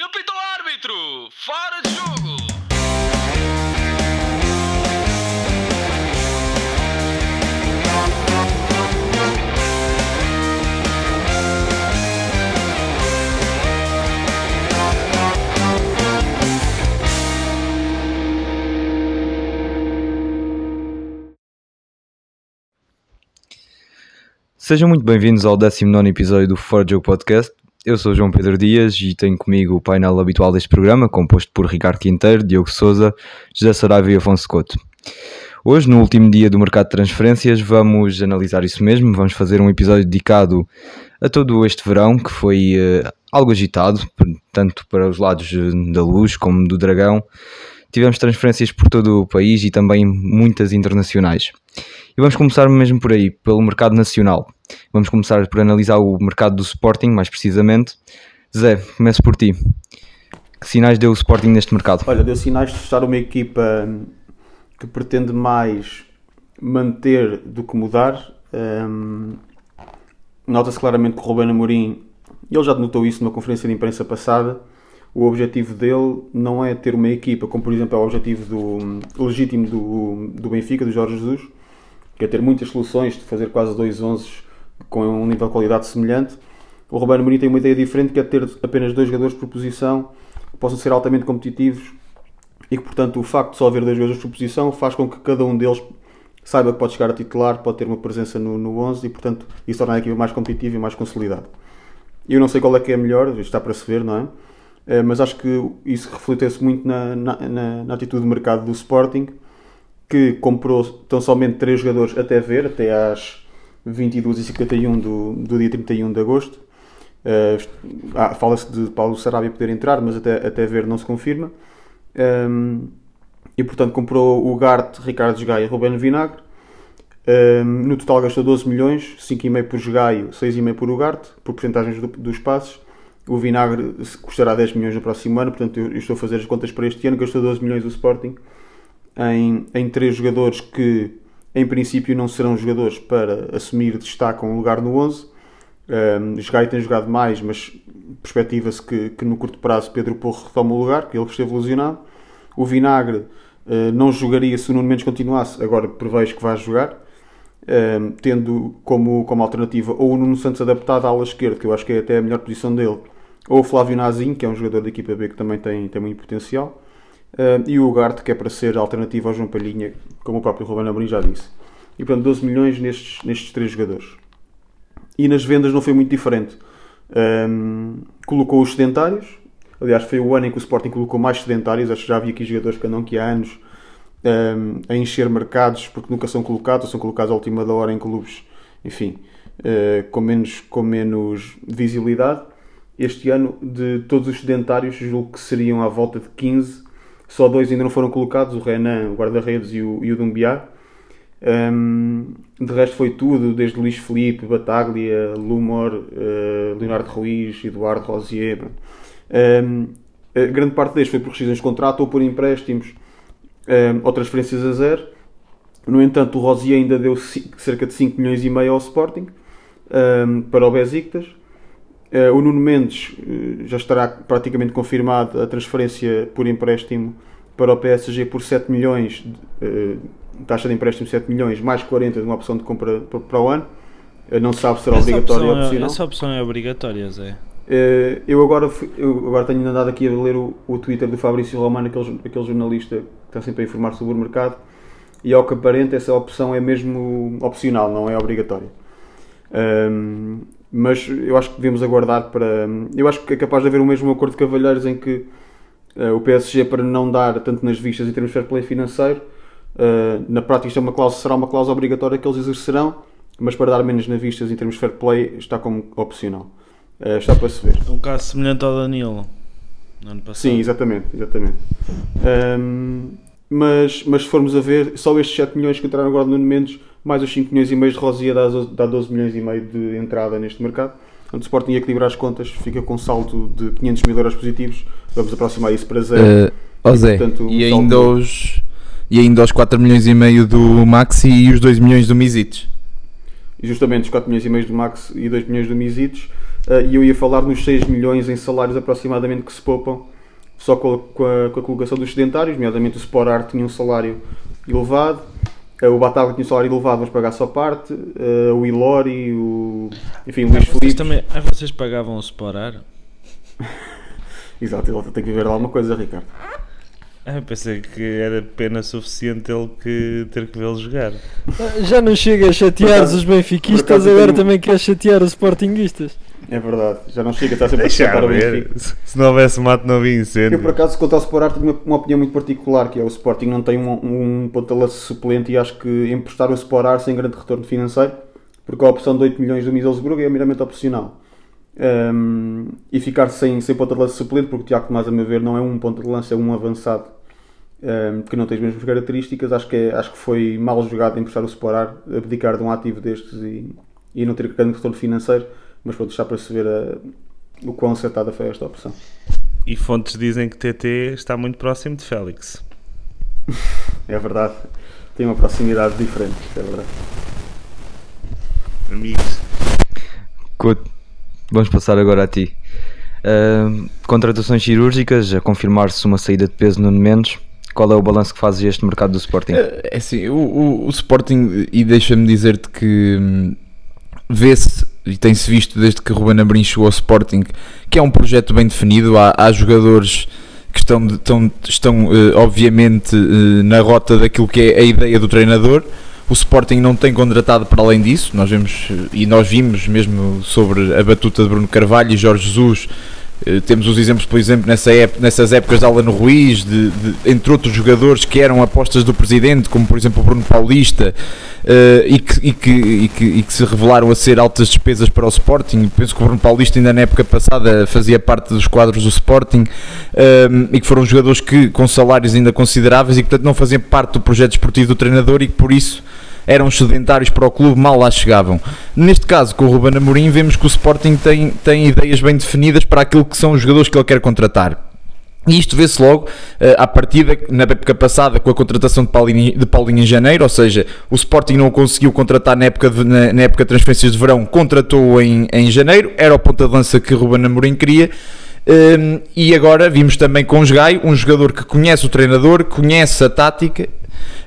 Ele pita o árbitro! Fora de jogo! Sejam muito bem-vindos ao 19 episódio do Fora de Jogo Podcast. Eu sou João Pedro Dias e tenho comigo o painel habitual deste programa, composto por Ricardo Quinteiro, Diogo Souza, José Saraiva e Afonso Couto. Hoje, no último dia do mercado de transferências, vamos analisar isso mesmo. Vamos fazer um episódio dedicado a todo este verão, que foi eh, algo agitado, tanto para os lados eh, da luz como do dragão. Tivemos transferências por todo o país e também muitas internacionais. E vamos começar mesmo por aí, pelo mercado nacional. Vamos começar por analisar o mercado do Sporting, mais precisamente. Zé, começo por ti. Que sinais deu o Sporting neste mercado? Olha, deu sinais de estar uma equipa hum, que pretende mais manter do que mudar. Hum, Nota-se claramente que o Ruben Amorim, ele já notou isso numa conferência de imprensa passada, o objetivo dele não é ter uma equipa, como por exemplo é o objetivo do, legítimo do, do Benfica, do Jorge Jesus, que é ter muitas soluções, de fazer quase dois 11 com um nível de qualidade semelhante. O Ruben Amorim tem uma ideia diferente, que é ter apenas dois jogadores por posição, que possam ser altamente competitivos e que, portanto, o facto de só haver dois jogadores por posição faz com que cada um deles saiba que pode chegar a titular, pode ter uma presença no, no 11 e, portanto, isso torna a equipa mais competitiva e mais consolidada. Eu não sei qual é que é melhor, está para se ver, não é? Eh, Mas acho que isso refleteu-se muito na, na, na atitude de mercado do Sporting, que comprou tão somente três jogadores até ver, até às 22h51 do, do dia 31 de agosto. Ah, Fala-se de Paulo Sarabia poder entrar, mas até, até ver não se confirma. Um, e portanto comprou o Garte, Ricardo Gaia e Ruben Vinagre. Um, no total gastou 12 milhões, 5,5 por Gaio, 6,5 por Ugarte, por porcentagens do, dos passos. O Vinagre custará 10 milhões no próximo ano, portanto eu, eu estou a fazer as contas para este ano. Gastou 12 milhões o Sporting em, em três jogadores que em princípio não serão jogadores para assumir destaque um lugar no 11. Um, Jogai tem jogado mais, mas perspectiva-se que, que no curto prazo Pedro Porro retoma o lugar, que ele esteve lesionado. O Vinagre uh, não jogaria se o Nuno Mendes continuasse, agora prevejo que vai jogar, um, tendo como, como alternativa ou o Nuno Santos adaptado à ala esquerda, que eu acho que é até a melhor posição dele, ou o Flávio Nazinho, que é um jogador da equipa B que também tem, tem muito potencial, uh, e o Ugarte, que é para ser alternativa ao João Palhinha, como o próprio Ruben Amorim já disse. E portanto 12 milhões nestes, nestes três jogadores. E nas vendas não foi muito diferente. Um, colocou os sedentários. Aliás, foi o ano em que o Sporting colocou mais sedentários. Acho que já havia aqui jogadores que andam aqui há anos um, a encher mercados porque nunca são colocados, ou são colocados à última da hora em clubes, enfim, uh, com, menos, com menos visibilidade. Este ano, de todos os sedentários, julgo que seriam à volta de 15. Só dois ainda não foram colocados: o Renan, o guarda-redes e o, e o Dumbiá. Um, de resto foi tudo, desde Luís Felipe, Bataglia, Lumor, uh, Leonardo Ruiz, Eduardo Rosier. Um, grande parte destes foi por rescisões de contrato ou por empréstimos um, ou transferências a zero. No entanto, o Rosier ainda deu cerca de 5 milhões e meio ao Sporting um, para o Besiktas. Uh, o Nuno Mendes uh, já estará praticamente confirmado a transferência por empréstimo para o PSG por 7 milhões, uh, taxa de empréstimo 7 milhões, mais 40 de uma opção de compra para, o ano. não se sabe se será essa obrigatória ou opcional. Essa opção é obrigatória, Zé. Eh, eu, agora, eu agora tenho andado aqui a ler o, o Twitter do Fabrício Romano, aquele, aquele jornalista que está sempre a informar sobre o mercado, e ao que aparenta essa opção é mesmo opcional, não é obrigatória. Ahm, mas eu acho que devemos aguardar para. Eu acho que é capaz de haver o mesmo acordo de cavalheiros em que eh, o PSG, para não dar tanto nas vistas em termos de fair play financeiro, eh, na prática isto é uma cláusula, será uma cláusula obrigatória que eles exercerão, mas para dar menos nas vistas em termos de fair play está como opcional. Eh, está para se ver. Um caso semelhante ao Danilo. No ano passado. Sim, exatamente, exatamente. Ahm, mas, mas se formos a ver, só estes 7 milhões que entraram agora no Nuno Mendes, mais os 5 milhões e meio de Rosia dá, dá 12 milhões e meio de entrada neste mercado. Portanto, o Sporting equilibrar as contas, fica com um saldo de 500 mil euros positivos. Vamos aproximar isso para zero. Uh, Zé, portanto, e, ainda saldo- os, e ainda os 4 milhões e meio do Maxi e os 2 milhões do Misites. E justamente os 4 milhões e meio do Max e 2 milhões do Misites. eh, e eu ia falar nos 6 milhões em salários aproximadamente que se poupam só com a, com a, com a colocação dos sedentários, nomeadamente o Sport Art tinha um salário elevado, o Bataglia tinha um salário elevado, mas pagar só parte, eh, o Ilori, o, enfim, o Luís Vocês Felipe. também. Ah, vocês pagavam o Sporar? Exato, ele tem que viver lá uma coisa, Ricardo. Ah, pensei que era pena suficiente ele que ter que vê-lo jogar. Já não chega a chatear Por os por benfiquistas, agora tenho- também quer chatear os sportinguistas. É verdade, já não chega, está sempre a Deixa escutar o ver. Benfica. Se não houvesse mato, não havia incêndio. Eu, por acaso, quanto ao Sport Art, tenho uma, uma opinião muito particular, que é o Sporting não tem um, um ponta de lança suplente e acho que emprestar o Sport Art sem grande retorno financeiro, porque a opção de 8 milhões do Middlesbrough é meramente opcional. Um, e ficar sem, sem ponta de lança suplente, porque o Tiago Tomás, a meu ver, não é um ponta de lança, é um avançado um, que não tem as mesmas características. Acho que, é- acho que foi mal jogado emprestar o Sport Art, abdicar de um ativo destes e, e não ter grande retorno financeiro, mas pode deixar para se ver a- o quão acertada foi esta opção. E fontes dizem que TT está muito próximo de Félix. É verdade. Tem uma proximidade diferente, é verdade. Amigos. Couto, vamos passar agora a ti. Ahm, contratações cirúrgicas, a confirmar-se uma saída de peso no menos. Qual é o balanço que fazes este mercado do Sporting? É assim, o, o- o Sporting, e deixa-me dizer-te que hum, vê-se e tem-se visto desde que Ruben Amorim chegou ao Sporting que é um projeto bem definido. Há, há jogadores que estão, estão, estão eh, obviamente eh, na rota daquilo que é a ideia do treinador. O Sporting não tem contratado para além disso. Nós vemos eh, e nós vimos mesmo sobre a batuta de Bruno Carvalho e Jorge Jesus. Eh, Temos os exemplos, por exemplo, nessa ép- nessas épocas de Alan Ruiz, de, de- entre outros jogadores que eram apostas do presidente, como por exemplo o Bruno Paulista, eh, e, que, e, que, e, que, e que se revelaram a ser altas despesas para o Sporting. Penso que o Bruno Paulista, ainda na época passada, fazia parte dos quadros do Sporting eh, e que foram jogadores que com salários ainda consideráveis e que, portanto, não faziam parte do projeto esportivo do treinador e que por isso eram sedentários para o clube, mal lá chegavam. Neste caso, com o Ruben Amorim, vemos que o Sporting tem, tem ideias bem definidas para aquilo que são os jogadores que ele quer contratar. E isto vê-se logo eh, à partida, na época passada, com a contratação de Paulinho, de Paulinho em janeiro, ou seja, o Sporting não conseguiu contratar na época de, na, na época de transferências de verão, contratou-o em, em janeiro, era o ponta de lança que Ruben Amorim queria. Um, e agora vimos também com o Gai, um jogador que conhece o treinador, conhece a tática,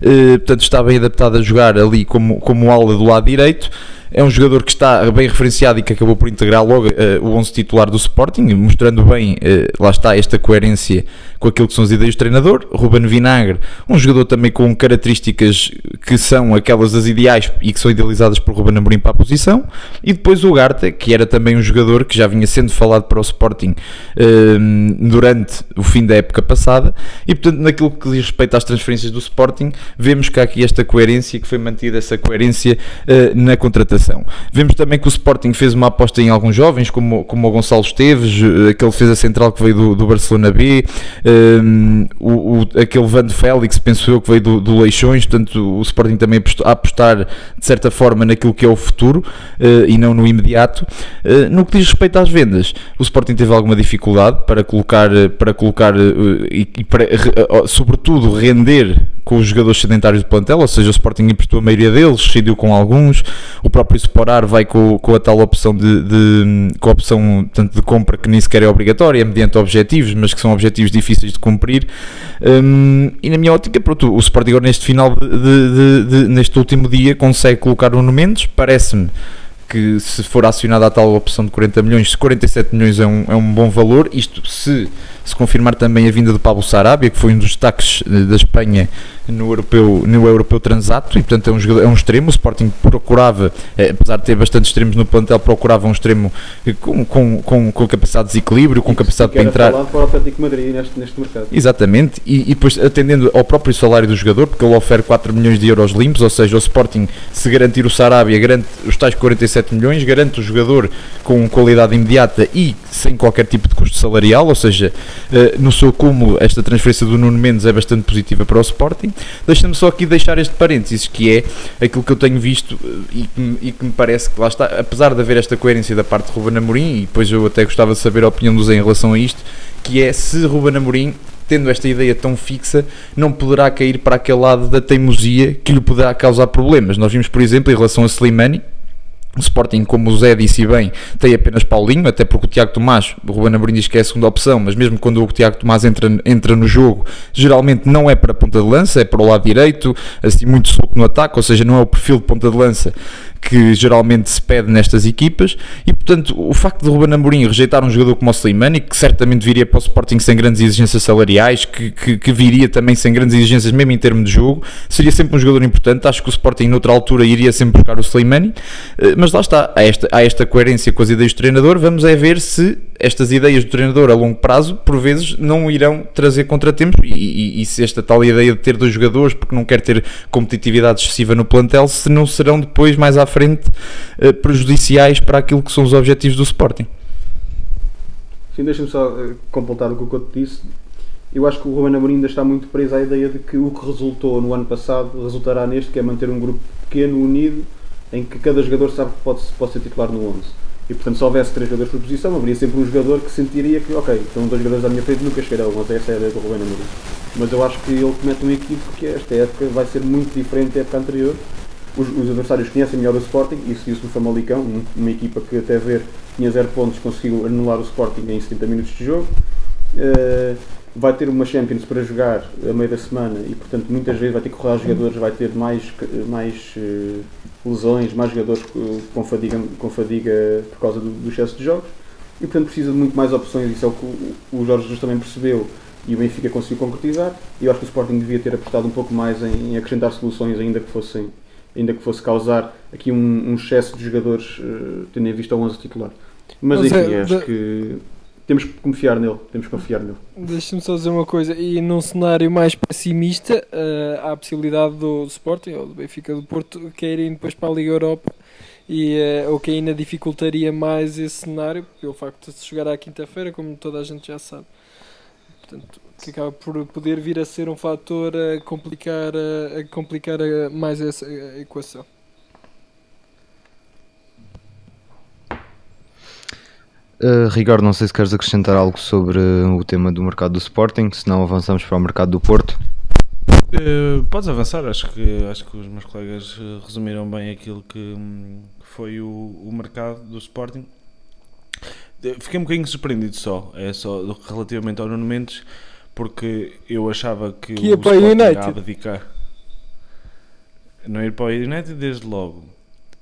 uh, portanto está bem adaptado a jogar ali como, como ala do lado direito. É um jogador que está bem referenciado e que acabou por integrar logo uh, o 11 titular do Sporting, mostrando bem, uh, lá está, esta coerência com aquilo que são as ideias do treinador. Ruben Vinagre, um jogador também com características que são aquelas das ideais e que são idealizadas por Ruben Amorim para a posição. E depois o Garta, que era também um jogador que já vinha sendo falado para o Sporting uh, durante o fim da época passada. E portanto, naquilo que diz respeito às transferências do Sporting, vemos que há aqui esta coerência, que foi mantida essa coerência uh, na contratação. Vemos também que o Sporting fez uma aposta em alguns jovens, como, como o Gonçalo Esteves, uh, aquele defesa central que veio do, do Barcelona B, um, o, o, aquele Van Félix, penso eu, que veio do, do Leixões. Portanto, o Sporting também a apostar de certa forma naquilo que é o futuro uh, e não no imediato. Uh, no que diz respeito às vendas, o Sporting teve alguma dificuldade para colocar, para colocar e, e para, sobretudo, render com os jogadores sedentários do plantel, ou seja, o Sporting emprestou a maioria deles, decidiu com alguns, o próprio Sporar vai com, com a tal opção de, de, com a opção tanto de compra que nem sequer é obrigatória, é mediante objetivos, mas que são objetivos difíceis de cumprir. Um, e na minha ótica, pronto, o Sporting neste final de, de, de, neste último dia consegue colocar Mendes, parece-me que se for acionada a tal opção de 40 milhões, se 47 milhões é um, é um bom valor, isto se, se confirmar também a vinda do Pablo Sarabia, que foi um dos destaques da Espanha no europeu, no europeu transato, e portanto é um, jogador, é um extremo, o Sporting procurava, eh, apesar de ter bastante extremos no plantel, procurava um extremo com, com, com, com capacidade de desequilíbrio, com capacidade para entrar... para o Atlético Madrid neste, neste mercado. Exatamente, e, e depois atendendo ao próprio salário do jogador, porque ele oferece 4 milhões de euros limpos, ou seja, o Sporting, se garantir o Sarabia, garante os tais 47 milhões, garante o jogador com qualidade imediata e sem qualquer tipo de custo salarial, ou seja, no seu cúmulo, esta transferência do Nuno Mendes é bastante positiva para o Sporting. Deixa-me só aqui deixar este parênteses, que é aquilo que eu tenho visto e que, e que me parece que lá está, apesar de haver esta coerência da parte de Ruben Amorim, e depois eu até gostava de saber a opinião do Zé em relação a isto, que é se Ruben Amorim tendo esta ideia tão fixa, não poderá cair para aquele lado da teimosia que lhe poderá causar problemas. Nós vimos, por exemplo, em relação a Slimani, O Sporting, como o Zé disse bem, tem apenas Paulinho, até porque o Tiago Tomás, o Ruben Amorim diz que é a segunda opção, mas mesmo quando o Tiago Tomás entra, entra no jogo, geralmente não é para ponta de lança, é para o lado direito, assim muito solto no ataque, ou seja, não é o perfil de ponta de lança que geralmente se pede nestas equipas, e portanto o facto de Ruben Amorim rejeitar um jogador como o Slimani, que certamente viria para o Sporting sem grandes exigências salariais, que, que, que viria também sem grandes exigências mesmo em termos de jogo, seria sempre um jogador importante, acho que o Sporting noutra altura iria sempre buscar o Slimani, eh, mas lá está, há esta, há esta coerência com as ideias do treinador, vamos é ver se estas ideias do treinador a longo prazo, por vezes, não irão trazer contratempos. E, e, e se esta tal ideia de ter dois jogadores porque não quer ter competitividade excessiva no plantel, se não serão depois mais à frente eh, prejudiciais para aquilo que são os objetivos do Sporting. Sim, deixa-me só eh, completar o que o Couto disse. Eu acho que o Ruben Amorim ainda está muito preso à ideia de que o que resultou no ano passado resultará neste, que é manter um grupo pequeno, unido, em que cada jogador sabe que pode, pode ser titular no 11. E portanto, se houvesse três jogadores por posição, haveria sempre um jogador que sentiria que, ok, estão dois jogadores à minha frente, nunca chegarão, mas essa é a ideia do Ruben Amorim. Mas eu acho que ele comete um equívoco que esta época vai ser muito diferente da época anterior. Os, os adversários conhecem melhor o Sporting, isso viu-se no Famalicão, um- uma equipa que até ver tinha zero pontos, conseguiu anular o Sporting em 70 minutos de jogo. Uh, vai ter uma Champions para jogar a meio da semana e portanto muitas vezes vai ter que correr aos jogadores, vai ter mais, mais uh, lesões, mais jogadores com fadiga, com fadiga por causa do, do excesso de jogos e portanto precisa de muito mais opções, isso é o que o Jorge Jesus também percebeu e o Benfica conseguiu concretizar e eu acho que o Sporting devia ter apostado um pouco mais em, em acrescentar soluções ainda que fossem ainda que fosse causar aqui um, um excesso de jogadores uh, tendo em vista o 11 titular mas, Mas enfim, é, acho de- que temos que confiar nele temos que confiar nele Deixa-me só dizer uma coisa, e num cenário mais pessimista, eh, há a possibilidade do Sporting ou do Benfica do Porto caírem depois para a Liga Europa, e, eh, o que ainda dificultaria mais esse cenário, pelo facto de se jogar à quinta-feira, como toda a gente já sabe. Portanto, que acaba por poder vir a ser um fator a complicar, eh, a complicar eh, mais essa eh, equação. Uh, Ricardo, não sei se queres acrescentar algo sobre uh, o tema do mercado do Sporting, se não avançamos para o mercado do Porto. Eh, podes avançar, acho que, acho que os meus colegas eh, resumiram bem aquilo que, que foi o, o mercado do Sporting. Eh, Fiquei um bocadinho surpreendido só, é só relativamente ao Nuno Mendes, porque eu achava que, Que ia o para Sporting United. ia abdicar. Não ir para o United desde logo.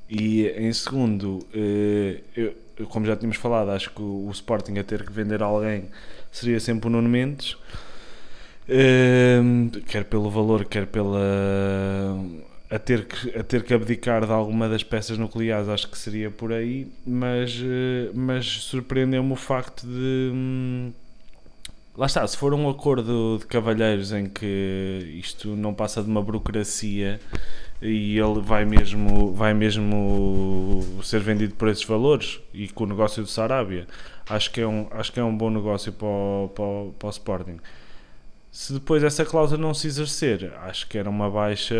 E em segundo, eh, eu- como já tínhamos falado, acho que o, Sporting a ter que vender alguém seria sempre o Nuno Mendes. Ehm, quer pelo valor, quer pela a ter, que, a ter que abdicar de alguma das peças nucleares, acho que seria por aí, mas, eh, mas surpreendeu-me o facto de hum, lá está, se for um acordo de cavalheiros em que isto não passa de uma burocracia e ele vai mesmo, vai mesmo ser vendido por esses valores e com o negócio do Sarabia, acho que é um, acho que é um bom negócio para o, para para o Sporting. Se depois essa cláusula não se exercer, acho que era uma baixa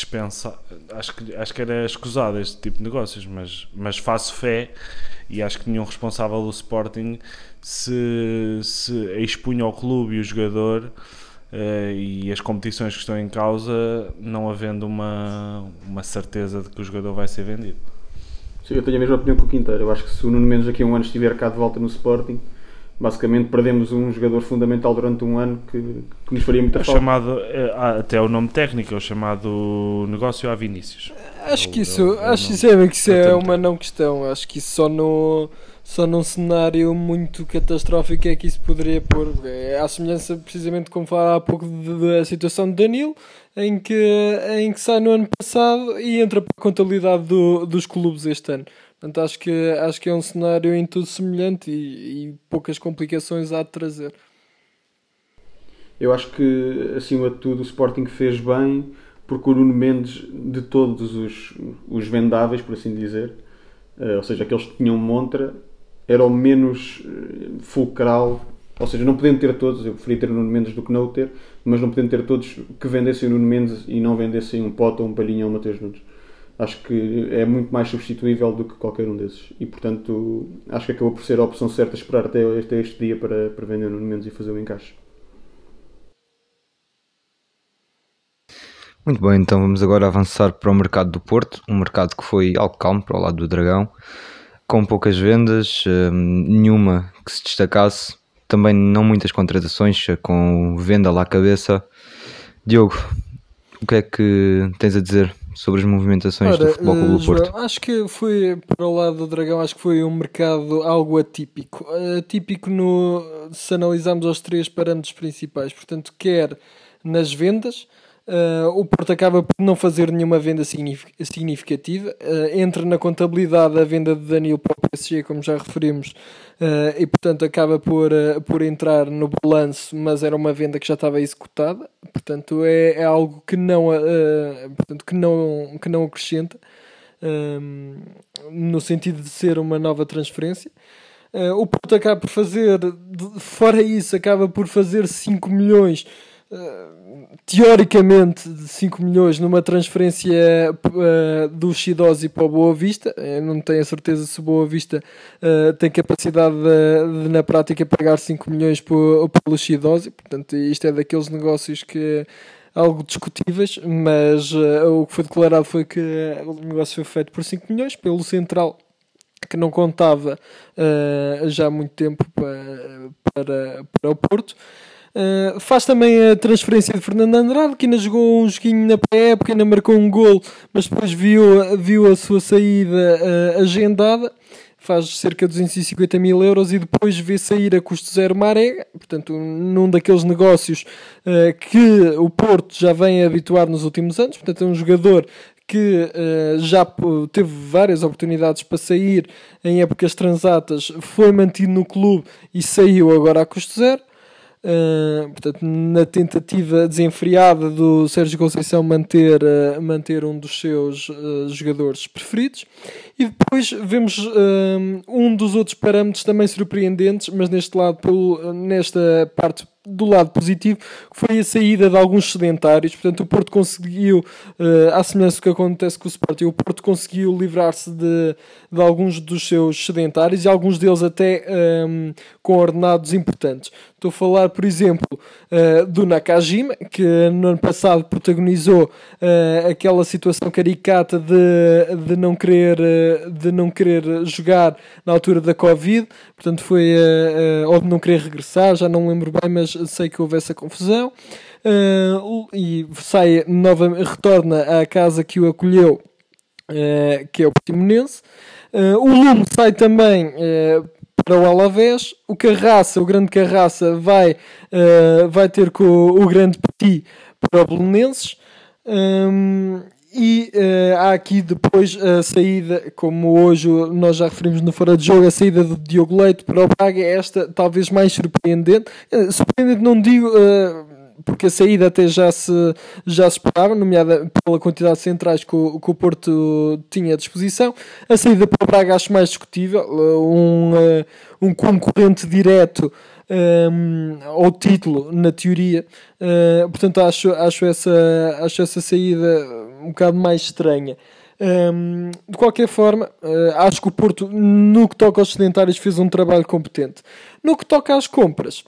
dispensa, acho que, acho que era escusado este tipo de negócios, mas, mas faço fé e acho que nenhum responsável do Sporting se, se expunha ao clube e o jogador eh, e as competições que estão em causa, não havendo uma, uma certeza de que o jogador vai ser vendido. Sim, eu tenho a mesma opinião que o Quinteiro. Eu acho que se o Nuno Mendes daqui a um ano estiver cá de volta no Sporting, basicamente perdemos um jogador fundamental durante um ano que, que nos faria muita É o falta. chamado, eh, até o nome técnico, é o chamado negócio a Vinícius. Acho que eu- isso, eu acho não- sinceramente que isso é uma não questão. Acho que isso só no só num cenário muito catastrófico é que isso poderia pôr. É à semelhança, precisamente como falava há pouco, da situação de Danilo, em que, em que sai no ano passado e entra para a contabilidade do- dos clubes este ano. Portanto, acho que, acho que é um cenário em tudo semelhante e, e poucas complicações há de trazer. Eu acho que, acima de tudo, o Sporting fez bem porque o Nuno Mendes, de todos os, os vendáveis, por assim dizer, eh, ou seja, aqueles que tinham montra, era o menos eh, fulcral. Ou seja, não podendo ter todos, eu preferia ter o Nuno Mendes do que não o ter, mas não podendo ter todos que vendessem o Nuno Mendes e não vendessem um Pote um Palhinha ou um Mateus Nunes. Acho que é muito mais substituível do que qualquer um desses. E, portanto, acho que acabou por ser a opção certa esperar até este, dia para, para vender o Nuno Mendes e fazer o encaixe. Muito bem, então vamos agora avançar para o mercado do Porto, um mercado que foi algo calmo para o lado do Dragão, com poucas vendas, hum, nenhuma que se destacasse, também não muitas contratações, com venda lá à cabeça. Diogo, o que é que tens a dizer sobre as movimentações do Ora, Futebol Clube eh, do Porto? João, acho que foi para o lado do Dragão, acho que foi um mercado algo atípico. Atípico no, se analisarmos os três parâmetros principais, portanto, quer nas vendas, eh, o Porto acaba por não fazer nenhuma venda signifi- significativa. Eh, entra na contabilidade a venda de Danilo para o PSG, como já referimos, eh, e portanto acaba por, eh, por entrar no balanço, mas era uma venda que já estava executada. Portanto, é, é algo que não, eh, portanto, que não, que não acrescenta ehm, no sentido de ser uma nova transferência. O Porto acaba por fazer, de- fora isso, acaba por fazer 5 milhões, teoricamente, de 5 milhões numa transferência eh, do Shidosi para o Boa Vista. Eu não tenho a certeza se o Boa Vista eh, tem capacidade de, de, na prática, pagar 5 milhões por, pelo Shidosi. Portanto, isto é daqueles negócios que algo discutíveis, mas eh, o que foi declarado foi que o negócio foi feito por 5 milhões pelo Central que não contava já há muito tempo para, para, para o Porto. Eh, faz também a transferência de Fernando Andrade, que ainda jogou um joguinho na pré-época, ainda marcou um gol, mas depois viu, viu a sua saída eh, agendada. Faz cerca de 250 mil euros e depois vê sair a custo zero Marega, portanto, num daqueles negócios eh, que o Porto já vem habituar nos últimos anos. Portanto, é um jogador que eh, já teve várias oportunidades para sair em épocas transatas, foi mantido no clube e saiu agora a custo zero. Uh, portanto, na tentativa desenfreada do Sérgio Conceição manter, uh, manter um dos seus uh, jogadores preferidos. E depois vemos um dos outros parâmetros também surpreendentes, mas neste lado, pelo, nesta parte do lado positivo, que foi a saída de alguns sedentários. Portanto, o Porto conseguiu, uh, à semelhança do que acontece com o Sporting, o Porto conseguiu livrar-se de, de alguns dos seus sedentários e alguns deles até um, com ordenados importantes. Estou a falar, por exemplo, uh, do Nakajima, que no ano passado protagonizou uh, aquela situação caricata de, de, não querer, uh, de não querer jogar na altura da Covid, portanto foi, ou de não querer regressar, já não lembro bem, mas sei que houve essa confusão. e sai nova, retorna à casa que o acolheu, que é o Portimonense. o Lume sai também para o Alavés. O Carraça, o grande Carraça, vai, uh, vai ter com o, o grande Petit para o Belenenses. Um, e uh, há aqui depois a saída, como hoje nós já referimos no Fora de Jogo, a saída do Diogo Leite para o Braga, é esta talvez mais surpreendente. Uh, surpreendente não digo porque a saída até já se, já se esperava, nomeada pela quantidade de centrais que o, que o Porto tinha à disposição. A saída para o Braga acho mais discutível, um, um concorrente direto um, ao título, na teoria. Uh, portanto, acho, acho, essa, acho essa saída um bocado mais estranha. Um, de qualquer forma, uh, acho que o Porto, no que toca aos sedentários, fez um trabalho competente. No que toca às compras,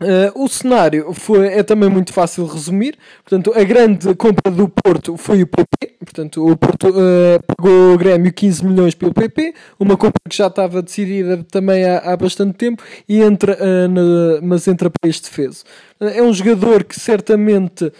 Uh, o cenário foi, é também muito fácil de resumir. Portanto, a grande compra do Porto foi o PP. Portanto, o Porto uh, pagou o Grêmio 15 milhões pelo PP, uma compra que já estava decidida também há, há bastante tempo, e entra, uh, na, mas entra para este defeso. É um jogador que certamente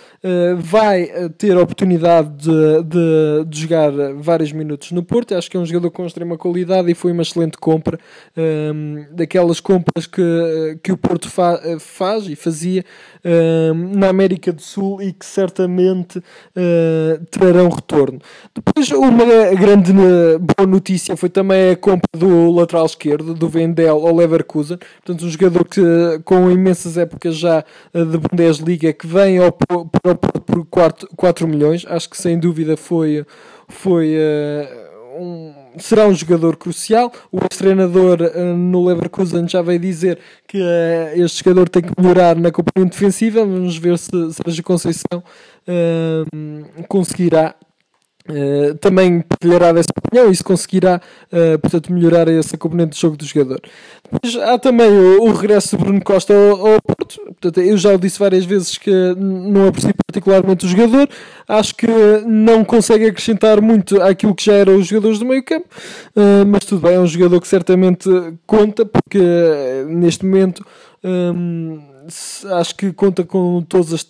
vai ter a oportunidade de, de, de, jogar vários minutos no Porto. Acho que é um jogador com extrema qualidade e foi uma excelente compra. Um, daquelas compras que, que o Porto fa, faz e fazia um, na América do Sul e que certamente uh, trarão retorno. Depois, uma grande boa notícia foi também a compra do lateral esquerdo, do Vendel ao Leverkusen. Portanto, um jogador que, com imensas épocas já de Bundesliga que vem ao, para o Porto por 4, 4 milhões. Acho que sem dúvida foi. foi uh, um, será um jogador crucial. O ex-treinador uh, no Leverkusen já veio dizer que uh, este jogador tem que melhorar na componente defensiva. Vamos ver se Sérgio Conceição uh, conseguirá. Uh, também partilhará dessa opinião e se conseguirá uh, portanto, melhorar essa componente de jogo do jogador. Depois há também o, o regresso de Bruno Costa ao, ao Porto. Portanto, eu já o disse várias vezes que não aprecio particularmente o jogador. Acho que não consegue acrescentar muito àquilo que já eram os jogadores do meio campo. Uh, mas tudo bem, é um jogador que certamente conta, porque neste momento. Um, acho que conta com todas as,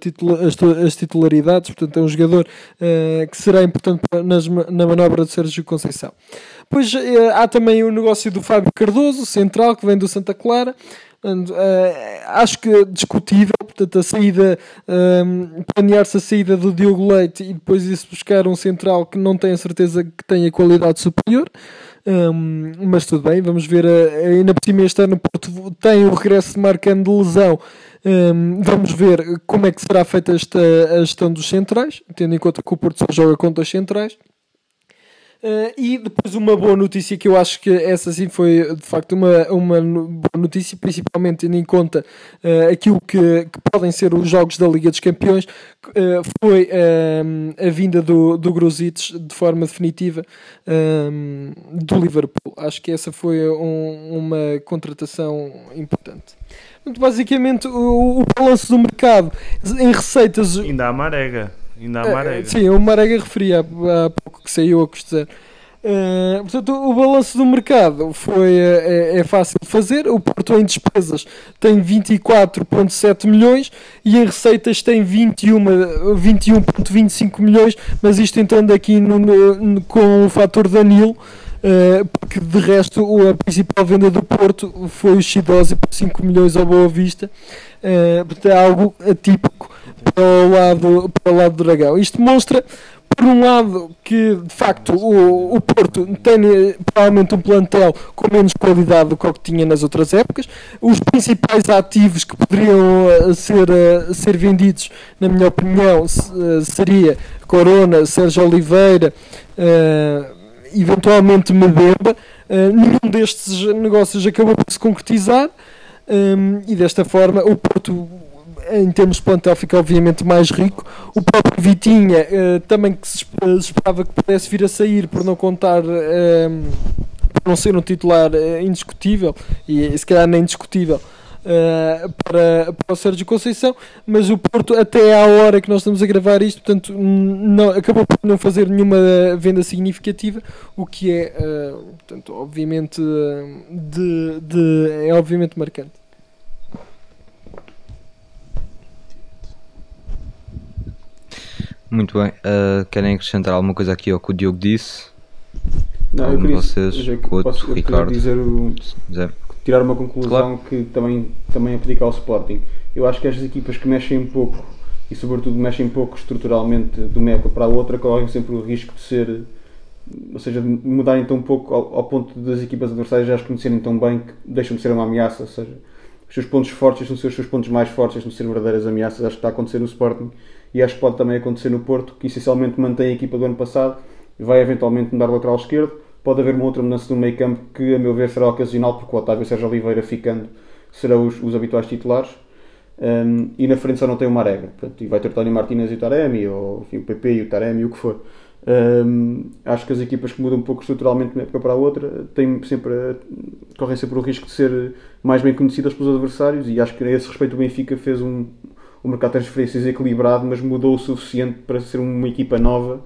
titula as, as, titularidades, portanto é um jogador uh, que será importante nas, na manobra de Sérgio Conceição. Pois uh, há também o negócio do Fábio Cardoso, central, que vem do Santa Clara. acho que discutível, portanto, a saída, planear-se a saída do Diogo Leite e depois isso buscar um central que não a certeza que tenha qualidade superior. Um, mas tudo bem, vamos ver. Uh, ainda por cima, este ano Porto tem o regresso de Marcano de lesão. Um, vamos ver como é que será feita esta, a gestão dos centrais, tendo em conta que o Porto só joga com dois centrais. Uh, e depois uma boa notícia que eu acho que essa sim foi de facto uma, uma boa notícia, principalmente tendo em conta uh, aquilo que, que, podem ser os jogos da Liga dos Campeões, uh, foi a vinda do, do Gruzic de forma definitiva do Liverpool. Acho que essa foi um, uma contratação importante. Muito basicamente, o, o balanço do mercado em receitas. Ainda há marega. Ainda há Marega. Uh, sim, o Marega referia há, há pouco que saiu a custar. Uh, portanto, o balanço do mercado foi, é, é, fácil de fazer. O Porto em despesas tem 24,7 milhões e em receitas tem 21,25 21 milhões, mas isto entrando aqui no, no, com o fator Danilo. Uh, porque de resto a principal venda do Porto foi o Chidosi por 5 milhões ao Boa Vista, uh, portanto é algo atípico para o lado, para o lado do Dragão. Isto demonstra, por um lado, que de facto o, o Porto tem provavelmente um plantel com menos qualidade do que o que tinha nas outras épocas. Os principais ativos que poderiam uh, ser, uh, ser vendidos, na minha opinião, seria Corona, Sérgio Oliveira eventualmente Medemba. Nenhum destes negócios acabou por se concretizar e desta forma o Porto em termos de plantel fica obviamente mais rico. O próprio Vitinha uh, também que se esperava que pudesse vir a sair por não contar por não ser um titular indiscutível e se calhar nem indiscutível uh, para, para o Sérgio Conceição, mas o Porto, até à hora que nós estamos a gravar isto, portanto, não, acabou por não fazer nenhuma venda significativa, o que é, uh, portanto, obviamente, de, de, é obviamente marcante. Muito bem. Uh, querem acrescentar alguma coisa aqui ao que o Diogo disse? Não, eu queria, vocês, eu, posso, eu Ricardo, dizer o, tirar uma conclusão claro. que também, também aplica ao Sporting. Eu acho que estas equipas que mexem um pouco e sobretudo mexem pouco estruturalmente de uma época para a outra correm sempre o risco de ser ou seja, de mudarem tão pouco ao, ao, ponto das equipas adversárias já as conhecerem tão bem que deixam de ser uma ameaça, ou seja, os seus pontos fortes não ser os seus pontos mais fortes, não ser verdadeiras ameaças, acho que está a acontecer no Sporting e acho que pode também acontecer no Porto, que essencialmente mantém a equipa do ano passado e vai eventualmente mudar o lateral esquerdo, pode haver uma outra mudança no meio campo que, a meu ver, será ocasional, porque o Otávio Sérgio Oliveira ficando serão os, os habituais titulares. Um, e na frente só não tem o Marega. Portanto, e vai ter o Tony Martinez e o Taremi, ou enfim, o PP e o Taremi, o que for. Um, acho que as equipas que mudam um pouco estruturalmente de uma época para a outra têm sempre, correm sempre o risco de ser mais bem conhecidas pelos adversários e acho que a esse respeito o Benfica fez um, um mercado de transferências equilibrado, mas mudou o suficiente para ser uma equipa nova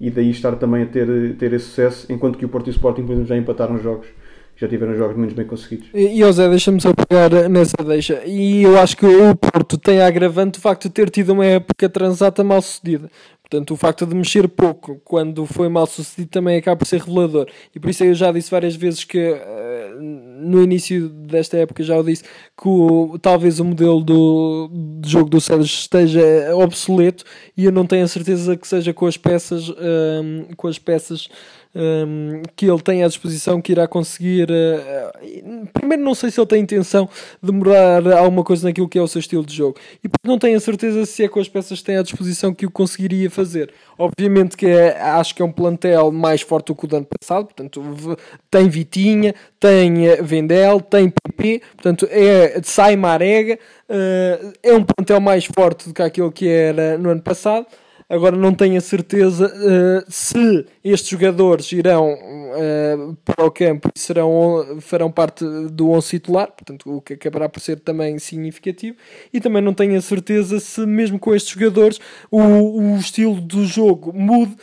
e daí estar também a ter, ter esse sucesso, enquanto que o Porto e o Sporting por exemplo, já empataram jogos já tiveram jogos menos bem conseguidos. E, José, deixa-me só pegar nessa deixa. E eu acho que o Porto tem agravante o facto de ter tido uma época transata mal sucedida. Portanto, o facto de mexer pouco quando foi mal sucedido também acaba por ser revelador. E por isso eu já disse várias vezes que uh, no início desta época já o disse que o, talvez o modelo do, do jogo do Sérgio esteja obsoleto e eu não tenho a certeza que seja com as peças, uh, com as peças um, que ele tem à disposição que irá conseguir. Uh, primeiro, não sei se ele tem intenção de mudar alguma coisa naquilo que é o seu estilo de jogo, e não tenho a certeza se é com as peças que tem à disposição que o conseguiria fazer. Obviamente que é, acho que é um plantel mais forte do que o do ano passado, portanto, tem Vitinha, tem eh, Vendel, tem PP, portanto, é, sai Marega, uh, é um plantel mais forte do que aquilo que era no ano passado. Agora não tenho a certeza uh, se estes jogadores irão uh, para o campo e serão, farão parte do 11 titular, portanto, o que acabará por ser também significativo. E também não tenho a certeza se, mesmo com estes jogadores, o, o estilo do jogo mude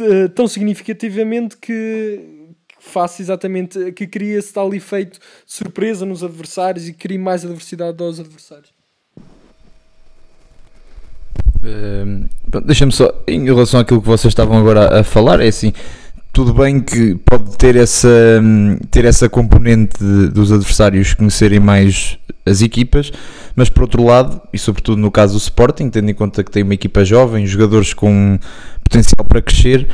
uh, tão significativamente que faça exatamente que crie esse tal efeito surpresa nos adversários e crie mais adversidade aos adversários. Uh, Deixa-me só, em relação àquilo que vocês estavam agora a falar, é assim, tudo bem que pode ter essa, ter essa componente de, dos adversários conhecerem mais as equipas, mas por outro lado, e sobretudo no caso do Sporting, tendo em conta que tem uma equipa jovem, jogadores com potencial para crescer,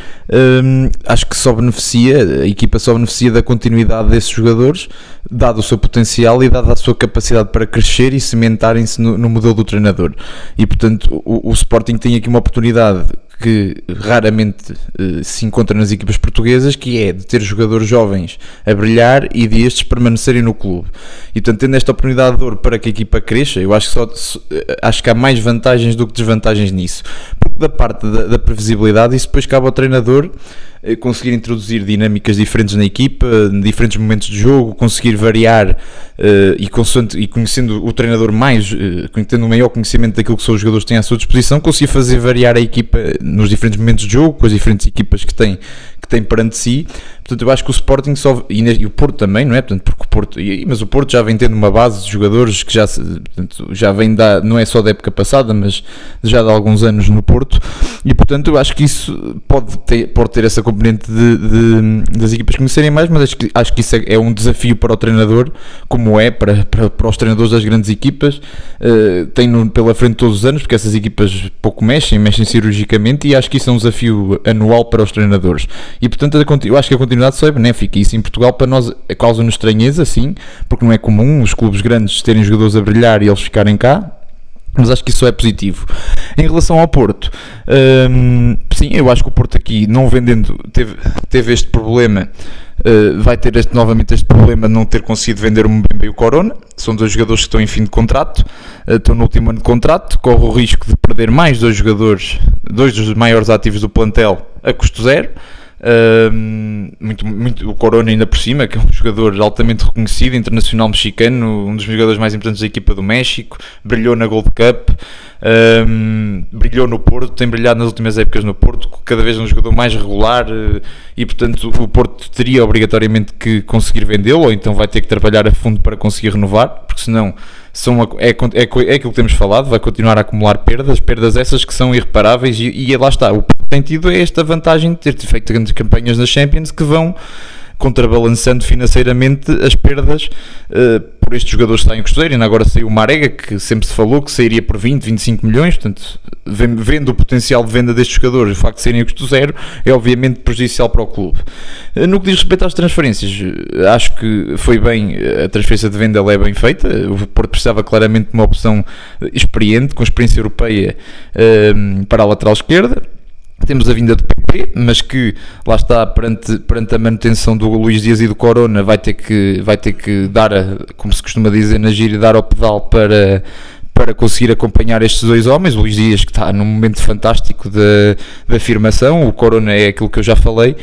hum, acho que só beneficia, a equipa só beneficia da continuidade desses jogadores, dado o seu potencial e dada a sua capacidade para crescer e cimentarem-se no, no modelo do treinador. E portanto, o, o Sporting tem aqui uma oportunidade que raramente uh, se encontra nas equipas portuguesas, que é de ter jogadores jovens a brilhar e de estes permanecerem no clube. E portanto, tendo esta oportunidade de ouro para que a equipa cresça, eu acho que, só, eh, acho que há mais vantagens do que desvantagens nisso. Porque da parte da, da previsibilidade, isso depois cabe ao treinador conseguir introduzir dinâmicas diferentes na equipa, diferentes momentos de jogo, conseguir variar uh, e, e, conhecendo o treinador mais, uh, tendo um maior conhecimento daquilo que são os jogadores que têm à sua disposição, conseguir fazer variar a equipa nos diferentes momentos de jogo, com as diferentes equipas que tem, que tem perante si. Portanto, eu acho que o Sporting só, e, o Porto também, não é? Portanto, porque o Porto, mas o Porto já vem tendo uma base de jogadores que já, portanto, já vem da, não é só da época passada, mas já de alguns anos no Porto, e portanto eu acho que isso pode ter, pode ter essa de, de, das equipas conhecerem mais, mas acho que, acho que isso é, é, um desafio para o treinador, como é para, para, para os treinadores das grandes equipas, uh, tem no, pela frente todos os anos, porque essas equipas pouco mexem, mexem cirurgicamente, e acho que isso é um desafio anual para os treinadores. E portanto eu acho que a continuidade só é benéfica, e isso em Portugal para nós causa-nos estranheza, sim, porque não é comum os clubes grandes terem jogadores a brilhar e eles ficarem cá, mas acho que isso é positivo. Em relação ao Porto, hum, sim, eu acho que o Porto aqui, não vendendo, teve, teve este problema, uh, vai ter este, novamente este problema de não ter conseguido vender o Mbembe e o Corona. São dois jogadores que estão em fim de contrato, uh, estão no último ano de contrato, corre o risco de perder mais dois jogadores, dois dos maiores ativos do plantel, a custo zero. Muito, muito, o Corona ainda por cima, que é um jogador altamente reconhecido, internacional mexicano, um dos jogadores mais importantes da equipa do México, brilhou na Gold Cup, uh, brilhou no Porto, tem brilhado nas últimas épocas no Porto, cada vez um jogador mais regular uh, e portanto o Porto teria obrigatoriamente que conseguir vendê-lo ou então vai ter que trabalhar a fundo para conseguir renovar, porque senão são, é, é, é aquilo que temos falado, vai continuar a acumular perdas, perdas essas que são irreparáveis e, e lá está, o que tem tido é esta vantagem de ter feito grandes campanhas nas Champions que vão contrabalançando financeiramente as perdas uh, por estes jogadores que estão em costureiro. Ainda agora saiu o Marega, que sempre se falou que sairia por 20, 25 milhões. Portanto, vendo o potencial de venda destes jogadores, o facto de serem a custo zero, é obviamente prejudicial para o clube. Uh, no que diz respeito às transferências, uh, acho que foi bem, a transferência de venda é bem feita. O Porto precisava claramente de uma opção experiente, com experiência europeia para a lateral esquerda temos a vinda de PP, mas que lá está perante, perante a manutenção do Luís Dias e do Corona vai ter que, vai ter que dar, a, como se costuma dizer na gira, dar ao pedal para, para conseguir acompanhar estes dois homens. O Luís Dias, que está num momento fantástico de, de afirmação, o Corona é aquilo que eu já falei,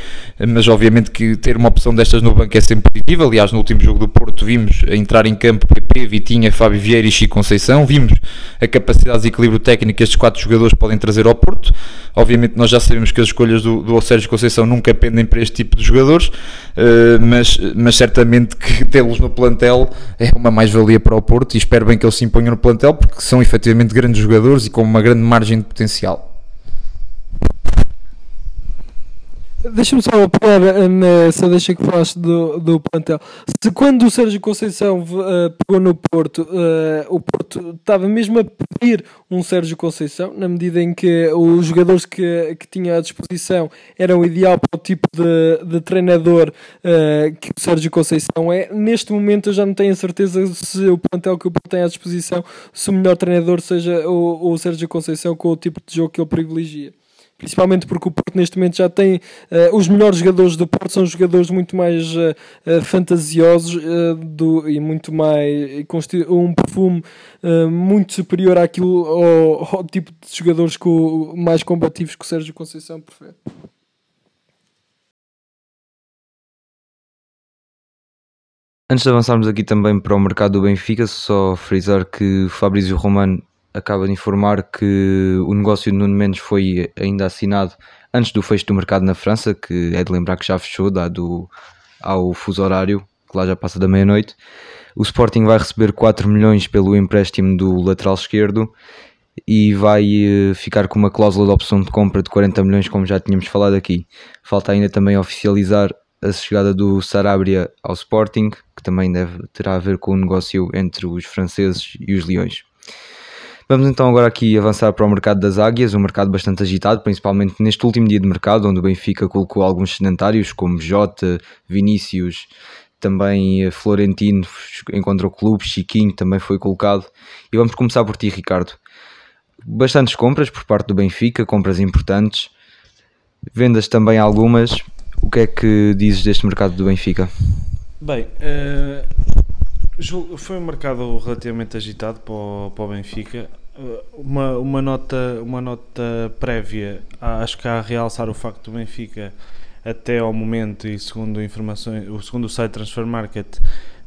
mas obviamente que ter uma opção destas no banco é sempre positivo. Aliás, no último jogo do Porto, vimos entrar em campo PP, Vitinha, Fábio Vieira e Chico Conceição. Vimos a capacidade de equilíbrio técnico que estes quatro jogadores podem trazer ao Porto. Obviamente, nós já sabemos que as escolhas do, do Sérgio Conceição nunca pendem para este tipo de jogadores, uh, mas, mas certamente que tê-los no plantel é uma mais-valia para o Porto e espero bem que eles se imponham no plantel porque são efetivamente grandes jogadores e com uma grande margem de potencial. Deixa-me só pegar nessa deixa que falaste do, do plantel. Se quando o Sérgio Conceição uh, pegou no Porto, uh, o Porto estava mesmo a pedir um Sérgio Conceição, na medida em que os jogadores que, que tinha à disposição eram ideal para o tipo de, de treinador uh, que o Sérgio Conceição é. Neste momento eu já não tenho a certeza se o plantel que o Porto tem à disposição, se o melhor treinador seja o, o Sérgio Conceição com o tipo de jogo que ele privilegia. Principalmente porque o Porto neste momento já tem uh, os melhores jogadores do Porto, são jogadores muito mais uh, uh, fantasiosos do, e muito mais um perfume muito superior àquilo ao, ao, tipo de jogadores com, mais combativos que o Sérgio Conceição prefere. Antes de avançarmos aqui também para o mercado do Benfica, só frisar que Fabrício Romano acaba de informar que o negócio de Nuno Mendes foi ainda assinado antes do fecho do mercado na França, que é de lembrar que já fechou, dado ao fuso horário, que lá já passa da meia-noite. O Sporting vai receber 4 milhões pelo empréstimo do lateral esquerdo e vai eh, ficar com uma cláusula de opção de compra de 40 milhões, como já tínhamos falado aqui. Falta ainda também oficializar a chegada do Sarabria ao Sporting, que também deve, terá a ver com o negócio entre os franceses e os leões. Vamos então agora aqui avançar para o mercado das águias, um mercado bastante agitado, principalmente neste último dia de mercado, onde o Benfica colocou alguns sedentários, como Jota, Vinícius, também eh, Florentino encontrou clube, Chiquinho também foi colocado. E vamos começar por ti, Ricardo. Bastantes compras por parte do Benfica, compras importantes, vendas também algumas. O que é que dizes deste mercado do Benfica? Bem, uh, foi um mercado relativamente agitado para o, para o Benfica. Uh, uma, uma, nota, uma nota prévia, acho que há a realçar o facto do Benfica, até ao momento, e segundo, informações, o segundo o site Transfer Market,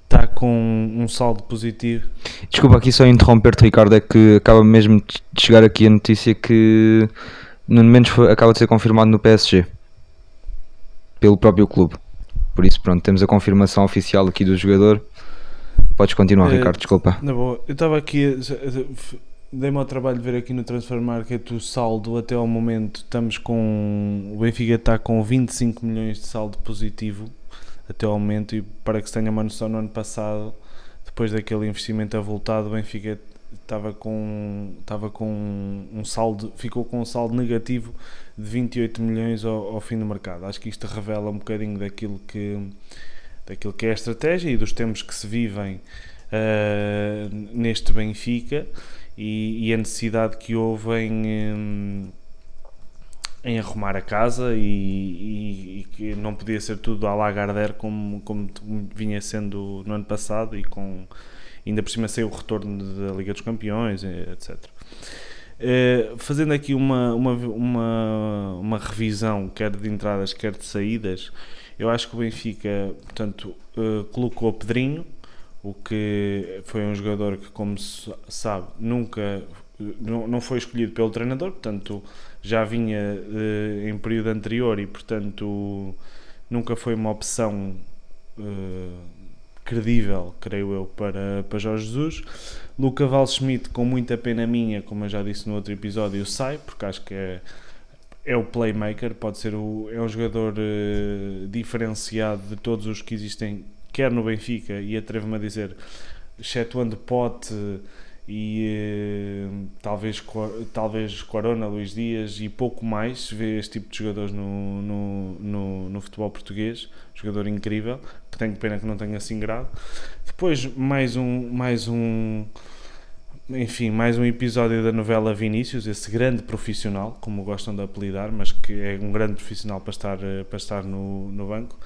está com um saldo positivo. Desculpa aqui só interromper-te, Ricardo, é que acaba mesmo de chegar aqui a notícia que Nuno Mendes foi, acaba de ser confirmado no PSG pelo próprio clube. Por isso, pronto, temos a confirmação oficial aqui do jogador. Podes continuar, é, Ricardo, desculpa. Na boa, eu estava aqui, dei-me ao trabalho de ver aqui no Transfer Market o saldo até ao momento. Estamos com. O Benfica está com 25 milhões de saldo positivo até ao momento. E para que se tenha uma noção, no ano passado, depois daquele investimento avultado, o Benfica estava com, estava com um saldo, ficou com um saldo negativo de 28 milhões ao, ao fim do mercado. Acho que isto revela um bocadinho daquilo que daquilo que é a estratégia e dos tempos que se vivem uh, neste Benfica e, e, a necessidade que houve em, em, arrumar a casa e, e, que não podia ser tudo à Lagardère como, como vinha sendo no ano passado e com ainda por cima sem o retorno da Liga dos Campeões, etc. Uh, eh, fazendo aqui uma, uma, uma, uma revisão, quer de entradas, quer de saídas, eu acho que o Benfica, portanto, uh, colocou Pedrinho, o que foi um jogador que, como se sabe, nunca não, não foi escolhido pelo treinador, portanto, já vinha uh, em período anterior e, portanto, nunca foi uma opção uh, credível, creio eu, para, para Jorge Jesus. Luca Schmidt, com muita pena minha, como eu já disse no outro episódio, sai, porque acho que é é o playmaker, pode ser o, é um jogador uh, diferenciado de todos os que existem, quer no Benfica, e atrevo-me a dizer, excetuando Pote e uh, talvez, talvez Corona, Luís Dias e pouco mais, se vê este tipo de jogadores no, no, no, no futebol português, jogador incrível, que tenho pena que não tenha assim grado. Depois mais um, mais um enfim, mais um episódio da novela Vinícius, esse grande profissional, como gostam de apelidar, mas que é um grande profissional para estar, eh, para estar no, no banco.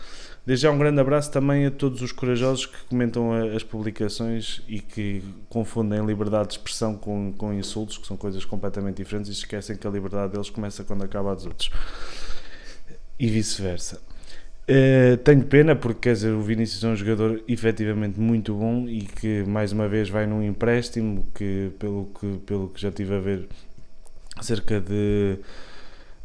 Desde já um grande abraço também a todos os corajosos que comentam as publicações e que confundem liberdade de expressão com, com insultos, que são coisas completamente diferentes e esquecem que a liberdade deles começa quando acaba a dos outros. E vice-versa. Uh, tenho pena porque quer dizer, o Vinícius é um jogador efetivamente muito bom e que mais uma vez vai num empréstimo que pelo que, pelo que já tive a ver cerca de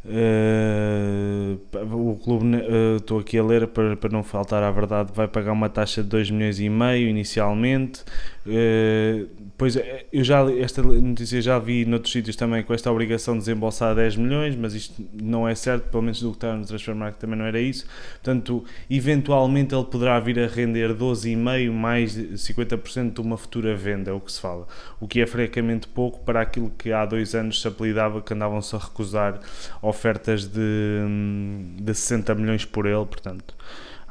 Uh, o clube, uh, estou aqui a ler para, para não faltar à verdade, vai pagar uma taxa de 2 milhões e meio inicialmente. Uh, pois eu já esta notícia já vi noutros sítios também com esta obrigação de desembolsar 10 milhões, mas isto não é certo, pelo menos do que está no Transfer Market também não era isso. Portanto, eventualmente ele poderá vir a render 12,5 mais 50% de uma futura venda, é o que se fala. O que é francamente pouco para aquilo que há dois anos se apelidava que andavam-se a recusar ofertas de, de 60 milhões por ele, portanto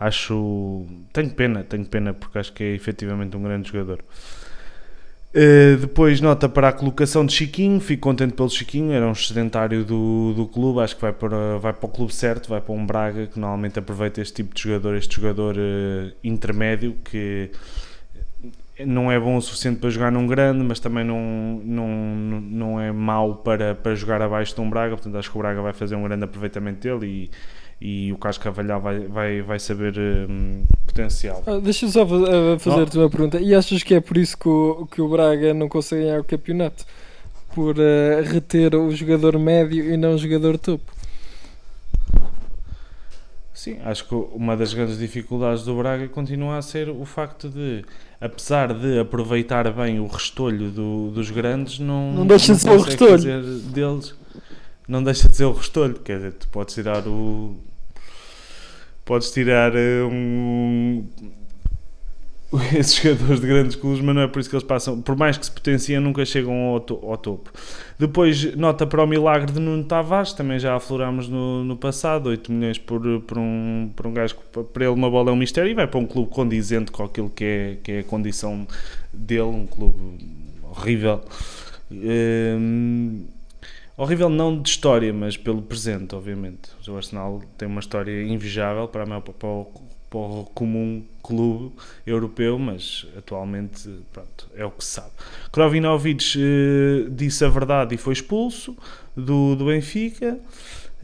acho tenho pena, tenho pena porque acho que é efetivamente um grande jogador. Uh, depois nota para a colocação de Chiquinho, fico contente pelo Chiquinho, era um sedentário do, do clube, acho que vai para, vai para o clube certo, vai para um Braga que normalmente aproveita este tipo de jogador, este jogador uh, intermédio que não é bom o suficiente para jogar num grande, mas também não, não, não é mau para, para jogar abaixo de um Braga, portanto acho que o Braga vai fazer um grande aproveitamento dele e e o Carlos Carvalhal vai, vai, vai saber um, potencial. Ah, deixa só uh, fazer-te uma pergunta. E achas que é por isso que o, que o Braga não consegue ganhar o campeonato? Por uh, reter o jogador médio e não o jogador topo? Sim, acho que uma das grandes dificuldades do Braga continua a ser o facto de, apesar de aproveitar bem o restolho do, dos grandes, não, não deixa de ser o restolho deles. Não deixa de ser o restolho, quer dizer, tu podes tirar o, podes tirar eh, um, esses jogadores de grandes clubes, mas não é por isso que eles passam. Por mais que se potenciem, nunca chegam ao, to ao, topo. Depois, nota para o milagre de Nuno Tavares, também já aflorámos no, no passado: 8 milhões por, por, um, por um gajo que para ele uma bola é um mistério e vai para um clube condizente com aquilo que é, que é a condição dele, um clube horrível. Um, Horrível não de história, mas pelo presente, obviamente. O Arsenal tem uma história invejável para, maior, para, o, para o comum clube europeu, mas atualmente pronto, é o que se sabe. Krovinovic eh, disse a verdade e foi expulso do, do Benfica.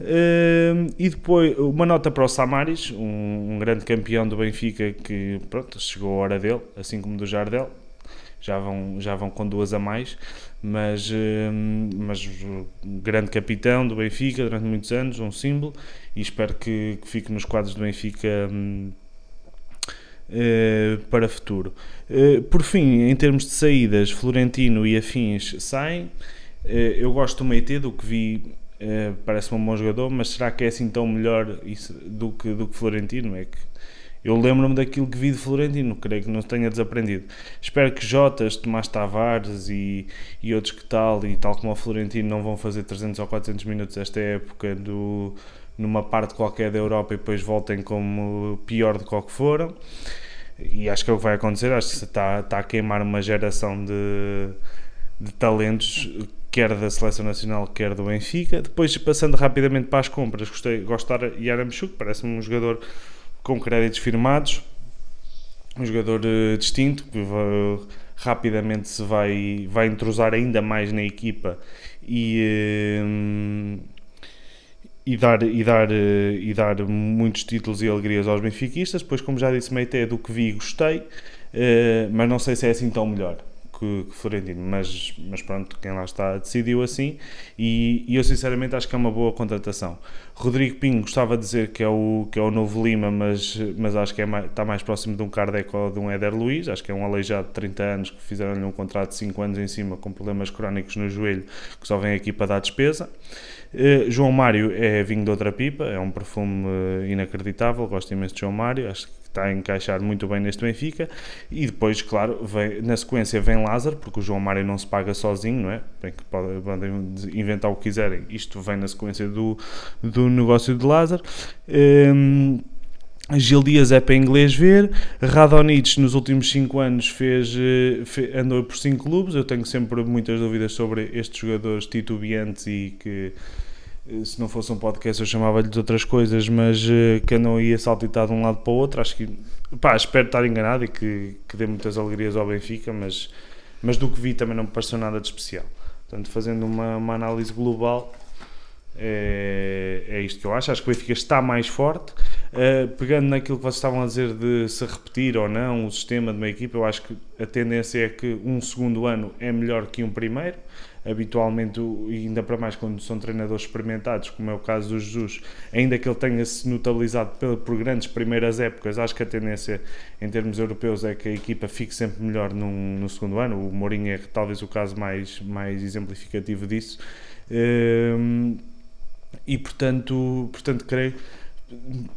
Uh, e depois uma nota para o Samaris, um, um, grande campeão do Benfica que pronto, chegou a hora dele, assim como do Jardel, já vão, já vão com duas a mais mas, hum, mas grande capitão do Benfica durante muitos anos, um símbolo, e espero que, que fique nos quadros do Benfica eh, para futuro. Eh, por fim, em termos de saídas, Florentino e afins saem. Eh, eu gosto do Meite, do que vi, parece-me um bom jogador, mas será que é assim tão melhor isso, do, que, do que Florentino? É que eu lembro-me daquilo que vi de Florentino, creio que não tenha desaprendido. Espero que Jotas, Tomás Tavares e, e outros que tal, e tal como o Florentino, não vão fazer 300 ou 400 minutos esta época do, numa parte qualquer da Europa e depois voltem como pior do que o que foram. E acho que é o que vai acontecer. Acho que está, está a queimar uma geração de, de talentos quer da seleção nacional, quer do Benfica. Depois, passando rapidamente para as compras, gostei, gosto de Yaramchuk, parece-me um jogador com créditos firmados, um jogador uh, distinto que rapidamente se vai, vai entrosar ainda mais na equipa e, uh, e, dar, e, dar, uh, e dar muitos títulos e alegrias aos benfiquistas. Depois, como já disse, Meite, do que vi, gostei, mas não sei se é assim tão melhor que, que Florentino, mas, mas pronto, quem lá está decidiu assim e, e, eu sinceramente acho que é uma boa contratação. Rodrigo Pinho gostava de dizer que é o, que é o novo Lima, mas, mas acho que é mais, está mais próximo de um Kardec ou de um Éder Luiz, acho que é um aleijado de 30 anos que fizeram-lhe um contrato de 5 anos em cima com problemas crónicos no joelho que só vem aqui para dar despesa. Uh, João Mário é vinho de outra pipa, é um perfume uh, inacreditável, gosto imenso de João Mário, acho que está a encaixar muito bem neste Benfica. E depois, claro, vem, na sequência vem Lázaro, porque o João Mário não se paga sozinho, não é? Bem que podem inventar o que quiserem, isto vem na sequência do, do negócio de Lázaro. Um, Gil Dias é para inglês ver. Radonich nos últimos 5 anos fez, eh, fez, andou por 5 clubes. Eu tenho sempre muitas dúvidas sobre estes jogadores titubeantes e que se não fosse um podcast eu chamava-lhe de outras coisas, mas uh, que andam aí a saltitar de um lado para o outro. Acho que, pá, espero estar enganado e que, que dê muitas alegrias ao Benfica, mas, mas do que vi também não me pareceu nada de especial. Portanto, fazendo uma, uma análise global, é, é isto que eu acho. Acho que o Benfica está mais forte. Uh, pegando naquilo que vocês estavam a dizer de se repetir ou não o sistema de uma equipa, eu acho que a tendência é que um segundo ano é melhor que um primeiro. Habitualmente, ainda para mais quando são treinadores experimentados, como é o caso do Jesus, ainda que ele tenha-se notabilizado por, grandes primeiras épocas, acho que a tendência em termos europeus é que a equipa fique sempre melhor num, no segundo ano. O Mourinho é talvez o caso mais, mais exemplificativo disso. Uh, e portanto, portanto creio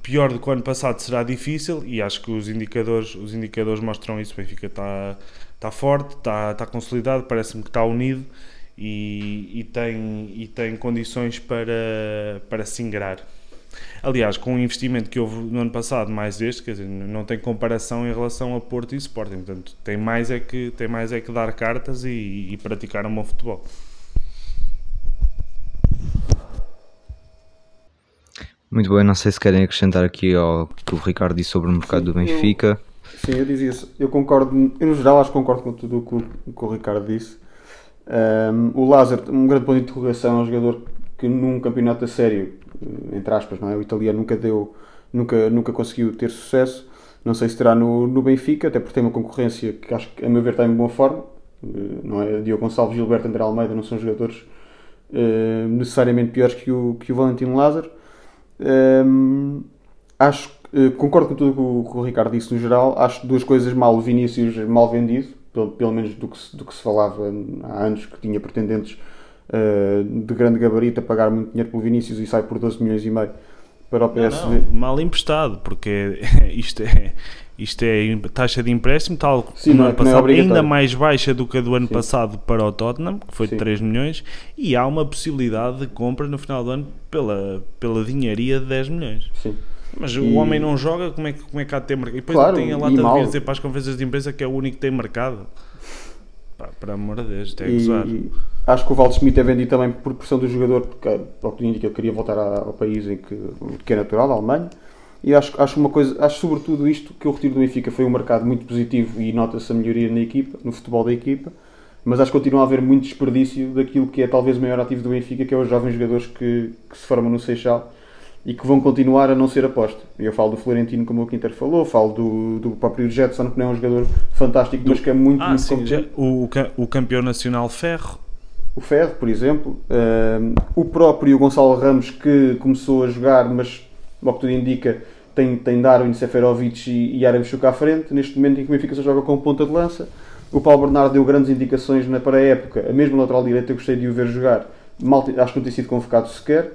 pior do que o ano passado será difícil e acho que os indicadores, os indicadores mostram isso. O Benfica está, está forte, está, está consolidado, parece-me que está unido e, e, tem, e tem condições para, para se ingrar. Aliás, com o investimento que houve no ano passado, mais este, quer dizer, não tem comparação em relação a Porto e Sporting. Portanto, tem mais é que, tem mais é que dar cartas e, e praticar um bom futebol. Muito bem, não sei se querem acrescentar aqui ao que o Ricardo disse sobre o mercado do Sim, eu- Benfica. Sim, eu dizia isso. Eu concordo, eu no geral acho que concordo com tudo o que, o que o Ricardo disse. Um, o Lázaro, um grande ponto de interrogação, é um jogador que num campeonato a sério, eh, entre aspas, não é? O italiano nunca deu, nunca, nunca conseguiu ter sucesso. Não sei se terá no, no Benfica, até porque tem uma concorrência que acho que, a meu ver, está em boa forma. Eh, Não é? Diogo Gonçalves, Gilberto, André Almeida não são jogadores eh, necessariamente piores que o, que o Valentino Lázaro. Um, acho, eh, concordo com tudo o, que o Ricardo disse no geral. Acho duas coisas mal. O Vinícius mal vendido, pelo, pelo menos do que, se, do que se falava há anos, que tinha pretendentes eh, de grande gabarito a pagar muito dinheiro pelo Vinícius e sai por 12 milhões e meio para o Não, PSD. não, mal emprestado, porque isto é, isto é taxa de empréstimo, tal como Sim, não é- ano não é passado, obrigatório. ainda mais baixa do que a do ano Sim. passado para o Tottenham, que foi de Sim. 3 milhões, e há uma possibilidade de compra no final do ano pela, pela dinharia de 10 milhões. Sim. Mas E- o homem não joga, como é, que- como é que há de ter mercado? E depois Claro, tem a lata de vir dizer para as conferências de imprensa que é o único que tem mercado. Pá, para amor de Deus, isto é gozar. E acho que o Valdo Schmidt é vendido também por pressão do jogador, porque, ao que tudo indica, ele queria voltar ao país em que, que é natural, a Alemanha. E acho, acho uma coisa, acho sobretudo isto que o retiro do Benfica foi um mercado muito positivo e nota-se a melhoria na equipa, no futebol da equipa, mas acho que continua a haver muito desperdício daquilo que é talvez o maior ativo do Benfica, que é os jovens jogadores que, que se formam no Seixal e que vão continuar a não ser aposta. Eu falo do Florentino, como o Quinter falou, falo do, do próprio Jetson, que não é um jogador fantástico, mas que é muito, Ah, muito sim, já- o, o ca- o campeão nacional Ferro. o Ferro, por exemplo, um, o próprio Gonçalo Ramos que começou a jogar, mas ao que tudo indica tem, tem Darwin, Seferovic e, e Aramchuk à frente, neste momento em que o Benfica só joga com ponta de lança. O Paulo Bernardo deu grandes indicações na para a época, a mesma lateral direita eu gostei de o ver jogar, mal, acho que não tem sido convocado sequer.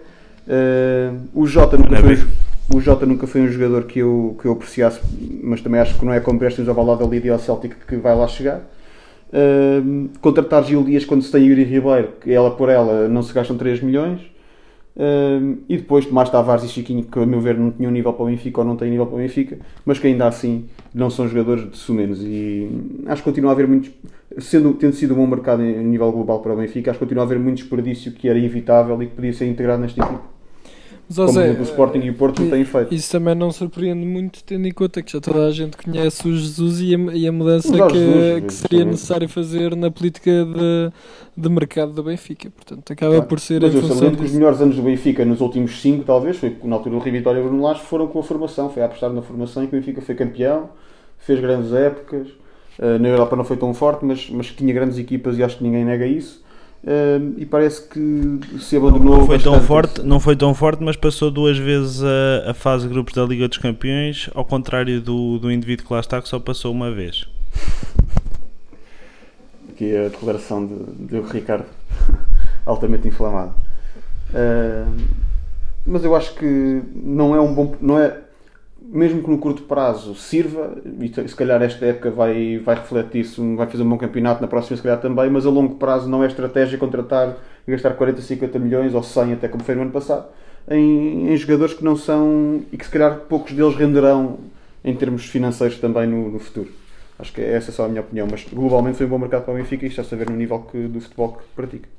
Uh, o Jota nunca Ainda foi, o Jota nunca foi um jogador que eu, que eu apreciasse, mas também acho que não é com empréstimos ao Valado ali e ao Celtic que vai lá chegar. Um, contratar Gil Dias quando se tem Yuri Ribeiro, que ela por ela não se gastam 3 milhões. Um, e depois Tomás Tavares e Chiquinho, que a meu ver não tinham nível para o Benfica ou não têm nível para o Benfica, mas que ainda assim não são jogadores de sumenos. E acho que continua a haver muitos, sendo, tendo sido um bom mercado em em nível global para o Benfica, acho que continua a haver muito desperdício que era evitável e que podia ser integrado nesta equipe. Como o Sporting e o Porto não têm feito. Isso também não surpreende muito, tendo em conta que já toda a gente conhece o Jesus e a, e a mudança que, Jesus, que seria necessário fazer na política de, de mercado do Benfica. Portanto, acaba Claro. por ser Mas em eu função saliento que os disso. melhores anos do Benfica nos últimos 5, talvez, foi na altura do Rio Vitória e Bruno Lage, foram com a formação. Foi a apostar na formação e que o Benfica foi campeão, fez grandes épocas. Uh, na Europa não foi tão forte, mas, mas tinha grandes equipas e acho que ninguém nega isso. E parece que se abandonou Não foi tão forte, não foi tão forte, mas passou duas vezes a, a fase de grupos da Liga dos Campeões, ao contrário do, do indivíduo que lá está, que só passou uma vez. Aqui é a declaração de, de Ricardo, altamente inflamado. Uh, mas eu acho que não é um bom. Não é, mesmo que no curto prazo sirva, e se calhar esta época vai, vai refletir-se, vai fazer um bom campeonato, na próxima se calhar também, mas a longo prazo não é estratégia contratar e gastar 40, 50 milhões ou 100, até como foi no ano passado, em, em jogadores que não são e que se calhar poucos deles renderão em termos financeiros também no, no futuro. Acho que essa é só a minha opinião, mas globalmente foi um bom mercado para o Benfica e está a saber no nível que, do futebol que pratica.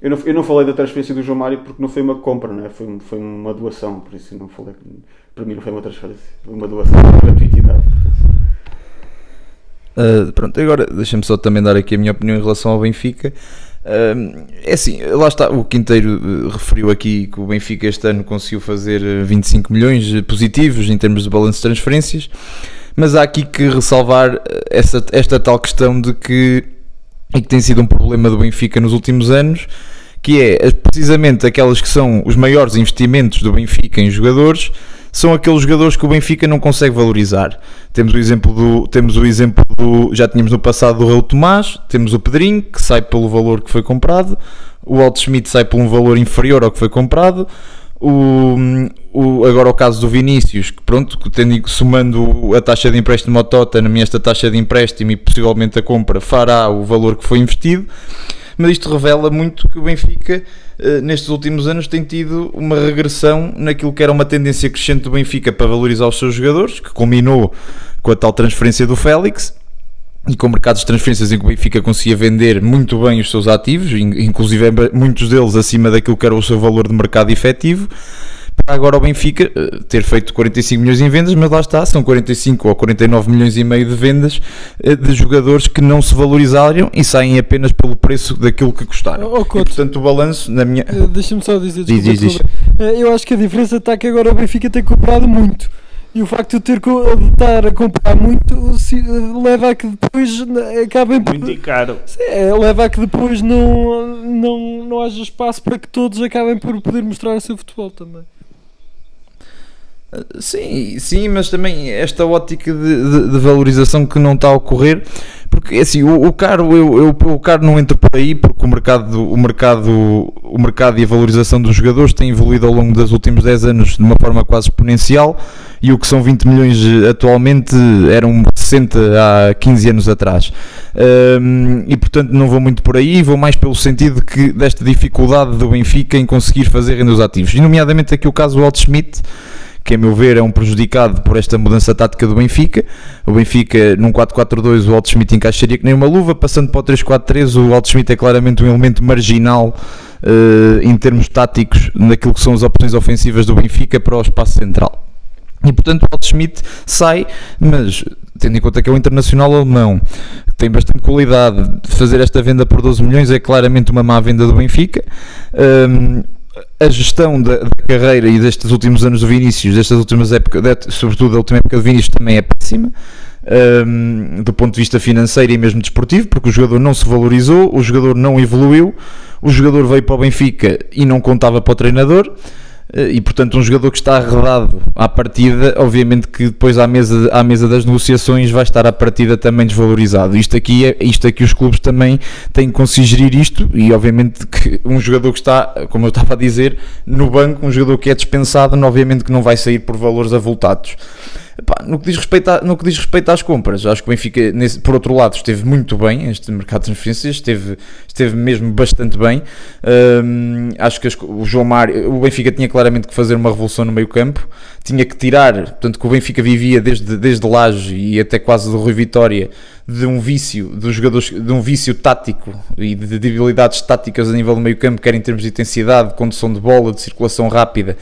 Eu não, eu não falei da transferência do João Mário porque não foi uma compra, não é? foi, foi uma doação, por isso não falei. Para mim não foi uma transferência, foi uma doação, uma gratuitidade. Uh, pronto, agora deixa-me só também dar aqui a minha opinião em relação ao Benfica. Uh, é assim, lá está, o Quinteiro uh, referiu aqui que o Benfica este ano conseguiu fazer uh, 25 milhões positivos em termos de balanço de transferências, mas há aqui que ressalvar essa, esta tal questão de que, e que tem sido um problema do Benfica nos últimos anos, que é uh, precisamente aquelas que são os maiores investimentos do Benfica em jogadores, são aqueles jogadores que o Benfica não consegue valorizar. Temos o exemplo do, temos o exemplo do, já tínhamos no passado do Raul Tomás, temos o Pedrinho, que sai pelo valor que foi comprado, o Alt Schmidt sai por um valor inferior ao que foi comprado, o, o, agora o caso do Vinícius, que pronto, tendo, somando a taxa de empréstimo ao Tottenham e esta taxa de empréstimo e possivelmente a compra fará o valor que foi investido, mas isto revela muito que o Benfica, eh, nestes últimos anos, tem tido uma regressão naquilo que era uma tendência crescente do Benfica para valorizar os seus jogadores, que culminou com a tal transferência do Félix. E com mercados de transferências em que o Benfica conseguia vender muito bem os seus ativos, in- inclusive muitos deles acima daquilo que era o seu valor de mercado efetivo, para agora o Benfica eh, ter feito 45 milhões em vendas, mas lá está, são 45 ou 49 milhões e meio de vendas eh, de jogadores que não se valorizaram e saem apenas pelo preço daquilo que custaram. Oh, e, Couto. portanto, o balanço, na minha. Eh, Deixa-me só dizer, Diz, desculpa, diz, diz. Eh, Eu acho que a diferença está que agora o Benfica tem comprado muito. E o facto de eu ter de estar a comprar muito se- leva a que depois acabem por. Muito caro. É, leva a que depois não, não, não haja espaço para que todos acabem por poder mostrar o seu futebol também. Sim, sim, mas também esta ótica de, de- de valorização que não está a ocorrer, porque assim, o, o caro, eu, eu, o caro não entra por aí porque o mercado, o mercado, o mercado e a valorização dos jogadores tem evoluído ao longo dos últimos 10 anos de uma forma quase exponencial e o que são 20 milhões eh, atualmente eram 60 há 15 anos atrás. Hum, e portanto não vou muito por aí, vou mais pelo sentido que desta dificuldade do Benfica em conseguir fazer render os ativos. E nomeadamente aqui o caso do Walt Schmidt, que a meu ver é um prejudicado por esta mudança tática do Benfica. O Benfica num 4-4-2 o Walt Schmidt encaixaria que nem uma luva, passando para o 3-4-3 o Walt Schmidt é claramente um elemento marginal eh, em termos táticos naquilo que são as opções ofensivas do Benfica para o espaço central. E portanto o Walt Schmidt sai, mas tendo em conta que é um internacional alemão, que tem bastante qualidade, fazer esta venda por 12 milhões é claramente uma má venda do Benfica. Hum, a gestão da, da carreira e destes últimos anos do Vinícius, destas últimas épocas, de- sobretudo da última época do Vinícius, também é péssima. hum, do ponto de vista financeiro e mesmo desportivo, porque o jogador não se valorizou, o jogador não evoluiu, o jogador veio para o Benfica e não contava para o treinador. Eh, E portanto, um jogador que está arredado à partida, obviamente que depois à mesa, à mesa das negociações vai estar à partida também desvalorizado. Isto aqui é isto aqui os clubes também têm que conseguir gerir isto e obviamente que um jogador que está, como eu estava a dizer, no banco, um jogador que é dispensado, obviamente que não vai sair por valores avultados. Epá, no, que diz respeito a- no que diz respeito às compras, acho que o Benfica, nesse- por outro lado, esteve muito bem. Este mercado de transferências esteve, esteve mesmo bastante bem. Hum, acho que as- o João Mário, o Benfica tinha claramente que fazer uma revolução no meio-campo, tinha que tirar, portanto, que o Benfica vivia desde, desde Laje e até quase do Rui Vitória de um vício dos jogadores, de um vício tático e de debilidades táticas a nível do meio-campo, quer em termos de intensidade, de condução de bola, de circulação rápida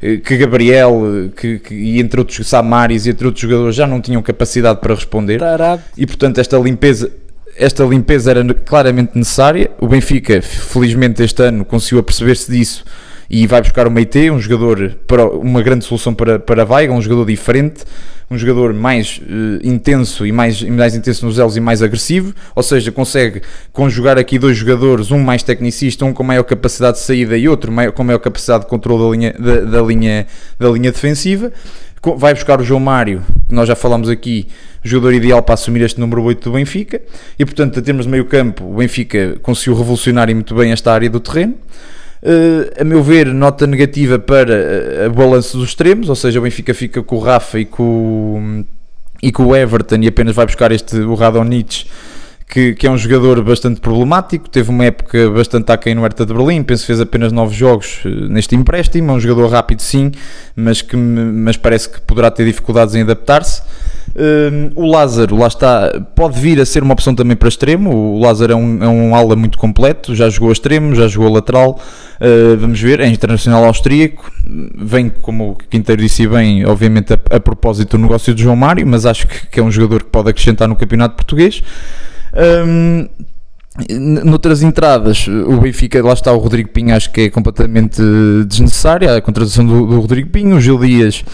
que Gabriel eh, que, que- e entre outros Samaris e entre outros jogadores já não tinham capacidade para responder. Tarado. e portanto esta limpeza esta limpeza era claramente necessária. O Benfica felizmente este ano conseguiu aperceber-se disso e vai buscar o Meite, um jogador para uma grande solução para, para a Veiga, um jogador diferente, um jogador mais eh, intenso e mais, mais intenso nos elos e mais agressivo, ou seja, consegue conjugar aqui dois jogadores, um mais tecnicista, um com maior capacidade de saída e outro maior- com maior capacidade de controle da linha, da, da linha, da linha defensiva. Vai buscar o João Mário, que nós já falámos aqui, jogador ideal para assumir este número 8 do Benfica, e portanto, a termos de meio campo, o Benfica conseguiu revolucionar muito bem esta área do terreno. Uh, a meu ver, nota negativa para o balanço dos extremos, ou seja, o Benfica fica com o Rafa e com, e com o Everton e apenas vai buscar este, o Radonjic, que, que é um jogador bastante problemático, teve uma época bastante aquém no Hertha de Berlim, penso que fez apenas 9 jogos uh, neste empréstimo, é um jogador rápido sim, mas, que, mas parece que poderá ter dificuldades em adaptar-se. Um, o Lázaro, lá está, pode vir a ser uma opção também para extremo. O Lázaro é um, é um ala muito completo, já jogou a extremo, já jogou a lateral. Uh, vamos ver, é internacional austríaco. Vem, como o Quinteiro disse bem, obviamente a, a propósito do negócio de João Mário, mas acho que, que é um jogador que pode acrescentar no campeonato português. Um, Noutras entradas, o Benfica, lá está o Rodrigo Pinho, acho que é completamente desnecessária a contratação do, do Rodrigo Pinho. O Gil Dias,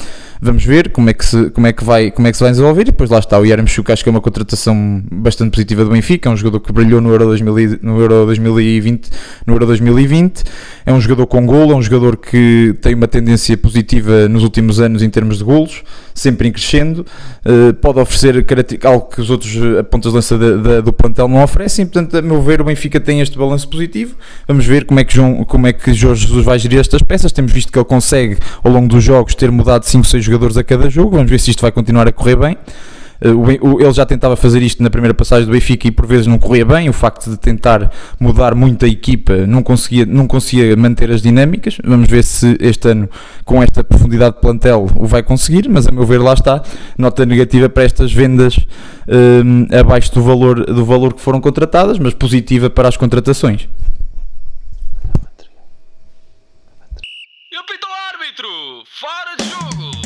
vamos ver como é que se, como é que vai, como é que se vai desenvolver. E depois lá está o Yaramchuk, acho que é uma contratação bastante positiva do Benfica. É um jogador que brilhou no Euro, 2000, e- no Euro 2020. No Euro 2020. É um jogador com golo, é um jogador que tem uma tendência positiva nos últimos anos em termos de golos, sempre em crescendo. Eh, pode oferecer algo que os outros eh, pontas de lança da- da- do plantel não oferecem. Portanto, a meu ver, o Benfica tem este balanço positivo. Vamos ver como é que, João, como é que Jorge Jesus vai gerir estas peças. Temos visto que ele consegue, ao longo dos jogos, ter mudado 5, 6 jogadores a cada jogo. Vamos ver se isto vai continuar a correr bem. Uh, ele já tentava fazer isto na primeira passagem do Benfica e por vezes não corria bem. O facto de tentar mudar muito a equipa não conseguia, não conseguia manter as dinâmicas. Vamos ver se este ano, com esta profundidade de plantel, o vai conseguir. Mas a meu ver, lá está. Nota negativa para estas vendas um, abaixo do valor, do valor que foram contratadas, mas positiva para as contratações. E apita o árbitro! Fora de jogo!